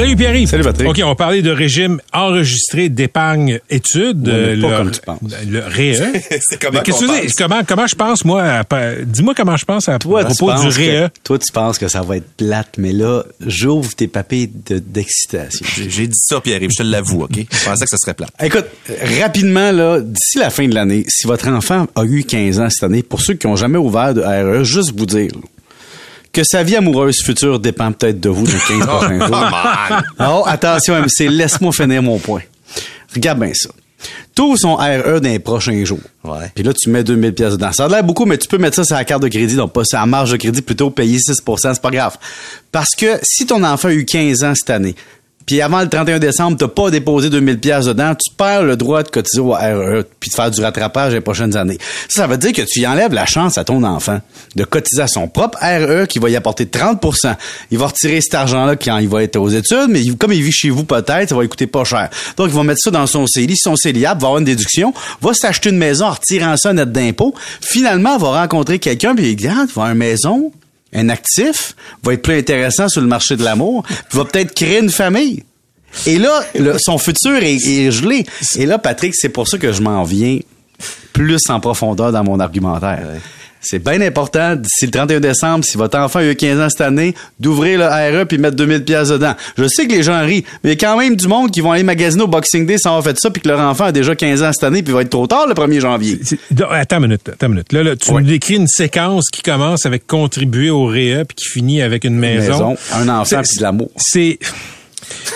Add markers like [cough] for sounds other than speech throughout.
Salut Pierre. Salut Patrick. OK, on va parler de régime enregistré d'épargne études. Ouais, mais pas le, comme tu penses. Le REE. [laughs] C'est comment tu dis? Comment, comment je pense, moi, à- dis-moi comment je pense à, Toi, à propos du que, REE. toi, tu penses que ça va être plate, mais là, j'ouvre tes papiers de- d'excitation. J'ai j'ai dit ça, Pierre-Yves, je te l'avoue, OK? Je pensais que ça serait plat. Écoute, rapidement, là, d'ici la fin de l'année, si votre enfant a eu 15 ans cette année, pour ceux qui n'ont jamais ouvert de RE, juste vous dire que sa vie amoureuse future dépend peut-être de vous dans les 15 prochains jours. Oh, attention, MC, laisse-moi finir mon point. Regarde bien ça. Tout son RE dans les prochains jours. Ouais. Puis là, tu mets 2000 pièces dedans. Ça a l'air beaucoup, mais tu peux mettre ça sur la carte de crédit, donc pas sur la marge de crédit, plutôt payer 6% c'est pas grave. Parce que si ton enfant a eu 15 ans cette année, puis avant le 31 décembre, t'as pas déposé 2000 pièces dedans, tu perds le droit de cotiser au RE puis de faire du rattrapage les prochaines années. Ça, veut dire que tu y enlèves la chance à ton enfant de cotiser à son propre RE qui va y apporter 30% Il va retirer cet argent-là quand il va être aux études, mais comme il vit chez vous peut-être, ça va lui coûter pas cher. Donc, il va mettre ça dans son CELI. Son CELIAP va avoir une déduction, va s'acheter une maison en retirant ça net d'impôt. Finalement, il va rencontrer quelqu'un puis il dit, ah, tu vas une maison, un actif, va être plus intéressant sur le marché de l'amour, va peut-être créer une famille. Et là, son futur est gelé. Et là, Patrick, c'est pour ça que je m'en viens plus en profondeur dans mon argumentaire. C'est bien important, d'ici le 31 décembre, si votre enfant a eu 15 ans cette année, d'ouvrir le RE puis mettre 2000 pièces dedans. Je sais que les gens rient, mais il y a quand même du monde qui vont aller magasiner au Boxing Day sans avoir fait ça puis que leur enfant a déjà 15 ans cette année puis va être trop tard le 1er janvier. Attends une minute, attends une minute. Là, là, tu Ouais. nous décris une séquence qui commence avec contribuer au REE puis qui finit avec une maison. Maison, un enfant C'est- puis de l'amour. C'est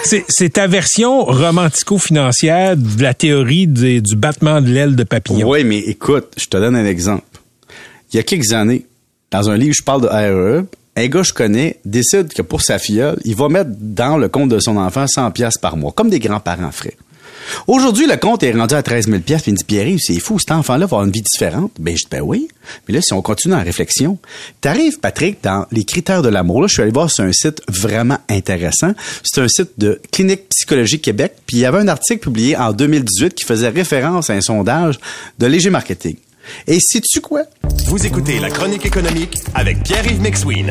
c'est c'est ta version romantico-financière de la théorie des- du battement de l'aile de papillon. Oui, mais écoute, je te donne un exemple. Il y a quelques années, dans un livre, je parle de RE, un gars que je connais décide que pour sa filleule, il va mettre dans le compte de son enfant 100 pièces par mois, comme des grands-parents feraient. Aujourd'hui, le compte est rendu à 13 000 pièces. Puis il me dit, Pierre, c'est fou, cet enfant-là va avoir une vie différente. Ben, je dis, ben oui. Mais là, si on continue en réflexion, t'arrives, Patrick, dans les critères de l'amour. Là, je suis allé voir sur un site vraiment intéressant. C'est un site de Clinique Psychologie Québec. Puis il y avait un article publié en 2018 qui faisait référence à un sondage de Léger Marketing. Et sais-tu quoi? Vous écoutez la chronique économique avec Pierre-Yves McSween.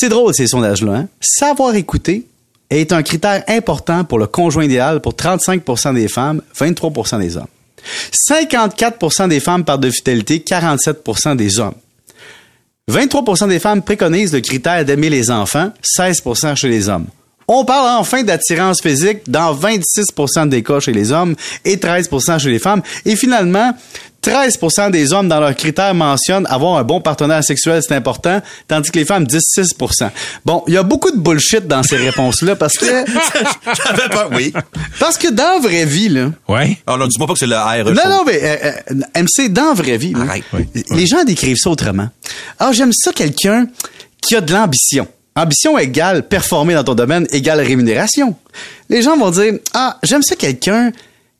C'est drôle, ces sondages-là. Hein? Savoir écouter est un critère important pour le conjoint idéal pour 35% des femmes, 23% des hommes. 54% des femmes parlent de fidélité, 47% des hommes. 23% des femmes préconisent le critère d'aimer les enfants, 16% chez les hommes. On parle enfin d'attirance physique dans 26% des cas chez les hommes et 13% chez les femmes. Et finalement, 13% des hommes dans leurs critères mentionnent avoir un bon partenaire sexuel, c'est important, tandis que les femmes disent 6 Bon, il y a beaucoup de bullshit dans ces réponses-là parce que [laughs] J'avais peur, oui. parce que dans la vraie vie là, Ouais. Oh non, dis-moi pas que c'est le RE. non, non, mais euh, euh, MC, dans la vraie vie, là, Arrête. les gens décrivent ça autrement. Ah, j'aime ça quelqu'un qui a de l'ambition. Ambition égale performer dans ton domaine égale rémunération. Les gens vont dire, ah, j'aime ça quelqu'un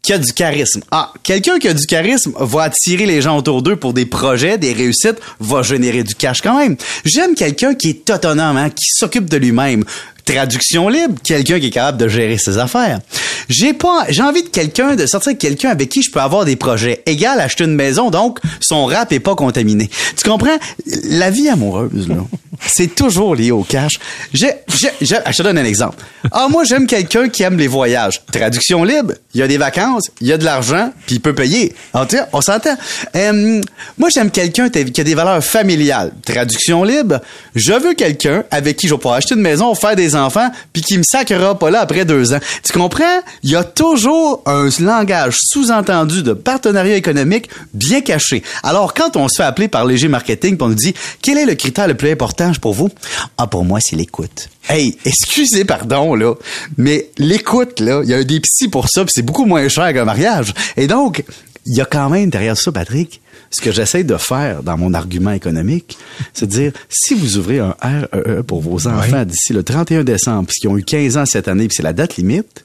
qui a du charisme. Ah, quelqu'un qui a du charisme va attirer les gens autour d'eux pour des projets, des réussites, va générer du cash quand même. J'aime quelqu'un qui est autonome, hein, qui s'occupe de lui-même. Traduction libre, quelqu'un qui est capable de gérer ses affaires. J'ai pas, j'ai envie de quelqu'un, de sortir quelqu'un avec qui je peux avoir des projets. Égal, acheter une maison, donc son rap est pas contaminé. Tu comprends? La vie amoureuse, là, [laughs] c'est toujours lié au cash. J'ai, j'ai, j'ai- ah, je te donne un exemple. Ah, moi, j'aime quelqu'un qui aime les voyages. Traduction libre, il y a des vacances, il y a de l'argent, puis il peut payer. Sais, on s'entend. Euh, moi, j'aime quelqu'un qui a des valeurs familiales. Traduction libre, je veux quelqu'un avec qui je vais pouvoir acheter une maison, faire des enfants, puis qui me sacrera pas là après deux ans. Tu comprends? Il y a toujours un langage sous-entendu de partenariat économique bien caché. Alors, quand on se fait appeler par Léger Marketing, on nous dit, quel est le critère le plus important pour vous? Ah, pour moi, c'est l'écoute. Hey, excusez, pardon, là, mais l'écoute, là, il y a des psys pour ça, puis c'est beaucoup moins cher qu'un mariage. Et donc, il y a quand même derrière ça, Patrick, ce que j'essaie de faire dans mon argument économique, c'est de dire, si vous ouvrez un REE pour vos enfants d'ici le 31 décembre, puisqu'ils ont eu 15 ans cette année, puis c'est la date limite,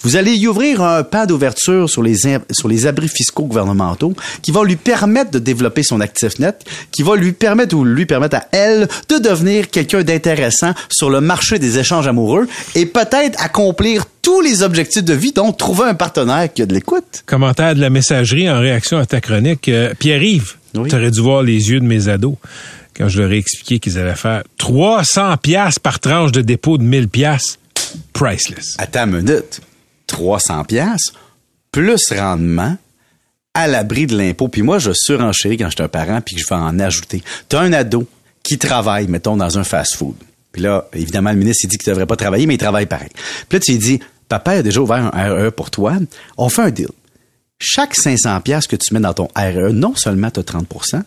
vous allez y ouvrir un pas d'ouverture sur les, sur les abris fiscaux gouvernementaux qui va lui permettre de développer son actif net, qui va lui permettre ou lui permettre à elle de devenir quelqu'un d'intéressant sur le marché des échanges amoureux et peut-être accomplir tous les objectifs de vie, dont trouver un partenaire qui a de l'écoute. Commentaire de la messagerie en réaction à ta chronique. Euh, Pierre-Yves, tu aurais dû voir les yeux de mes ados quand je leur ai expliqué qu'ils allaient faire 300 pièces par tranche de dépôt de 1000 pièces. Priceless. Attends une minute. 300 pièces plus rendement à l'abri de l'impôt. Puis moi, je surenchéris quand je suis un parent puis que je vais en ajouter. Tu as un ado qui travaille, mettons, dans un fast-food. Puis là, évidemment, le ministre, il dit qu'il ne devrait pas travailler, mais il travaille pareil. Puis là, tu lui dis, papa a déjà ouvert un RE pour toi. On fait un deal. Chaque 500 pièces que tu mets dans ton RE, non seulement tu as 30%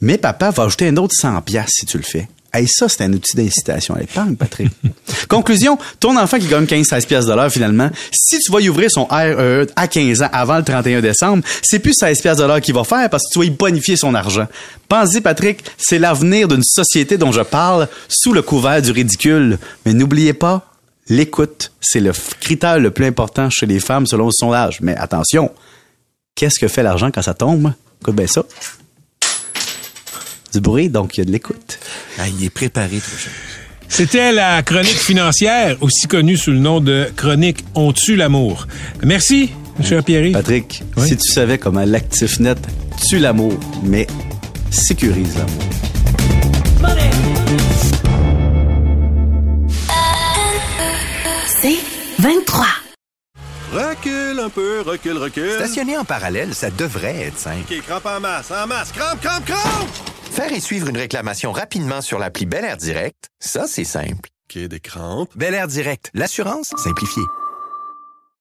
mais papa va ajouter un autre 100 pièces si tu le fais. Hey, ça, c'est un outil d'incitation à l'épargne, Patrick. [laughs] Conclusion, ton enfant qui gagne 15-16 pièces finalement, si tu vas y ouvrir son RE à 15 ans avant le 31 décembre, c'est plus 16 pièces de l'heure qu'il va faire parce que tu vas y bonifier son argent. Pense-y, Patrick, c'est l'avenir d'une société dont je parle sous le couvert du ridicule. Mais n'oubliez pas, l'écoute, c'est le critère le plus important chez les femmes selon le sondage. Mais attention, qu'est-ce que fait l'argent quand ça tombe? Écoute bien ça du bruit, donc il y a de l'écoute. Ah, il est préparé, trop C'était la chronique financière, aussi connue sous le nom de chronique On tue l'amour? Merci, M. Pierre. Patrick, si tu savais comment l'actif net tue l'amour, mais sécurise l'amour. C'est 23. Recule un peu, recule, recule. Stationner en parallèle, ça devrait être simple. OK, crampe en masse, en masse, crampe, crampe, crampe! Faire et suivre une réclamation rapidement sur l'appli Bel Air Direct, ça, c'est simple. OK, des crampes. Bel Air Direct, l'assurance simplifiée.